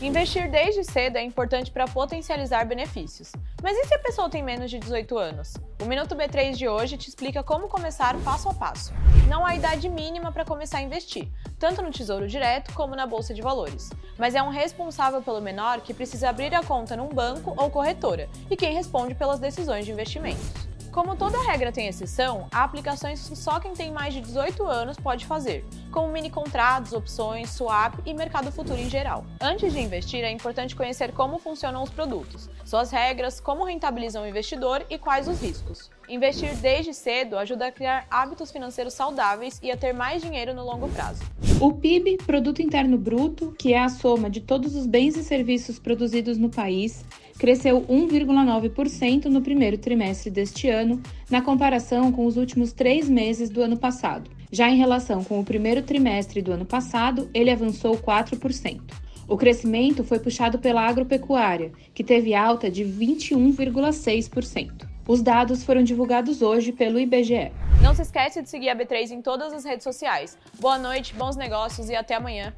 Investir desde cedo é importante para potencializar benefícios. Mas e se a pessoa tem menos de 18 anos? O Minuto B3 de hoje te explica como começar passo a passo. Não há idade mínima para começar a investir, tanto no Tesouro Direto como na Bolsa de Valores. Mas é um responsável pelo menor que precisa abrir a conta num banco ou corretora e quem responde pelas decisões de investimentos. Como toda regra tem exceção, há aplicações que só quem tem mais de 18 anos pode fazer, como mini contratos, opções, swap e mercado futuro em geral. Antes de investir, é importante conhecer como funcionam os produtos, suas regras, como rentabilizam o investidor e quais os riscos. Investir desde cedo ajuda a criar hábitos financeiros saudáveis e a ter mais dinheiro no longo prazo. O PIB, Produto Interno Bruto, que é a soma de todos os bens e serviços produzidos no país, cresceu 1,9% no primeiro trimestre deste ano, na comparação com os últimos três meses do ano passado. Já em relação com o primeiro trimestre do ano passado, ele avançou 4%. O crescimento foi puxado pela agropecuária, que teve alta de 21,6%. Os dados foram divulgados hoje pelo IBGE. Não se esqueça de seguir a B3 em todas as redes sociais. Boa noite, bons negócios e até amanhã.